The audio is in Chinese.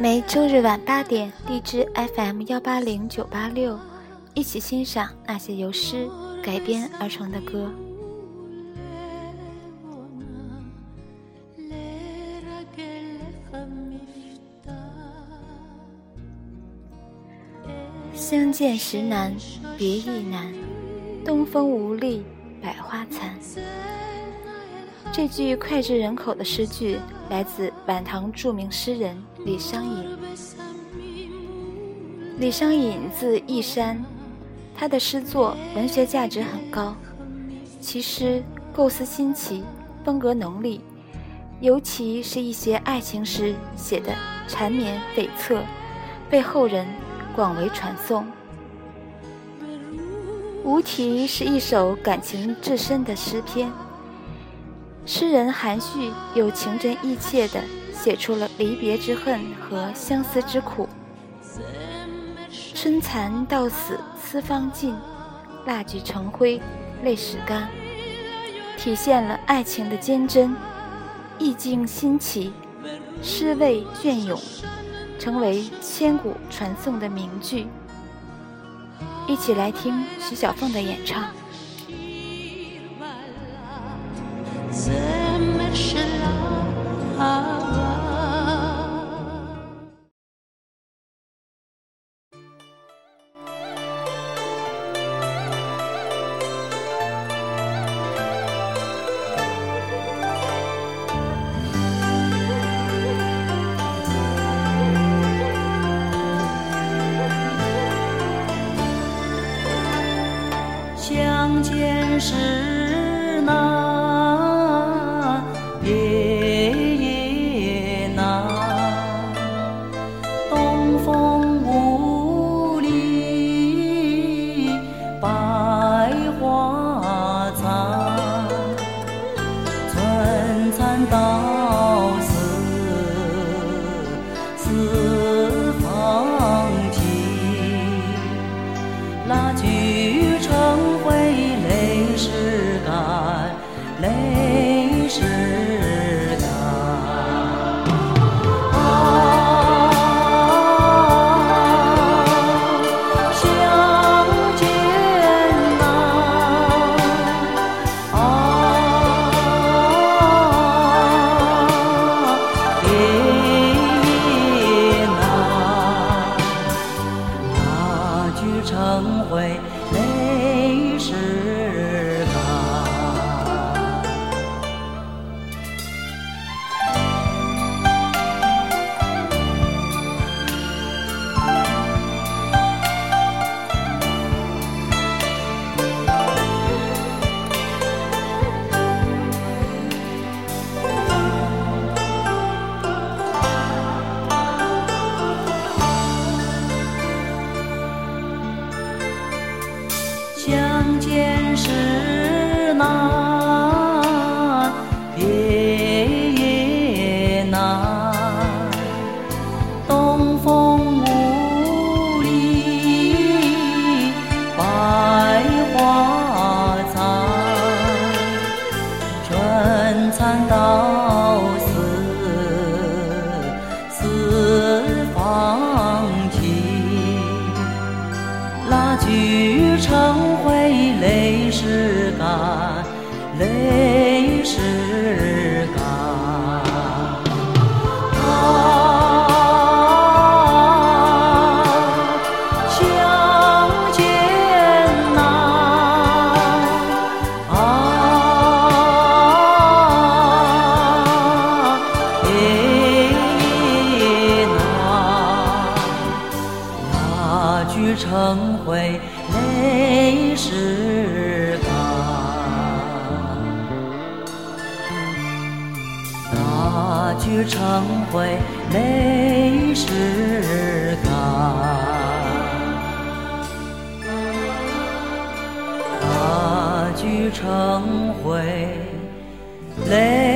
每周日晚八点，荔枝 FM 幺八零九八六，一起欣赏那些由诗改编而成的歌。相见时难，别亦难。东风无力，百花残。这句脍炙人口的诗句来自晚唐著名诗人李商隐。李商隐字义山，他的诗作文学价值很高，其诗构思新奇，风格浓丽，尤其是一些爱情诗写的缠绵悱恻，被后人广为传颂。《无题》是一首感情至深的诗篇，诗人含蓄又情真意切地写出了离别之恨和相思之苦。春蚕到死丝方尽，蜡炬成灰泪始干，体现了爱情的坚贞，意境新奇，诗味隽永，成为千古传颂的名句。一起来听徐小凤的演唱。是那成灰泪湿相见时难别也难，东风无力百花残，春蚕到。成灰，泪始干。那句成灰，泪始干。那句成灰，泪。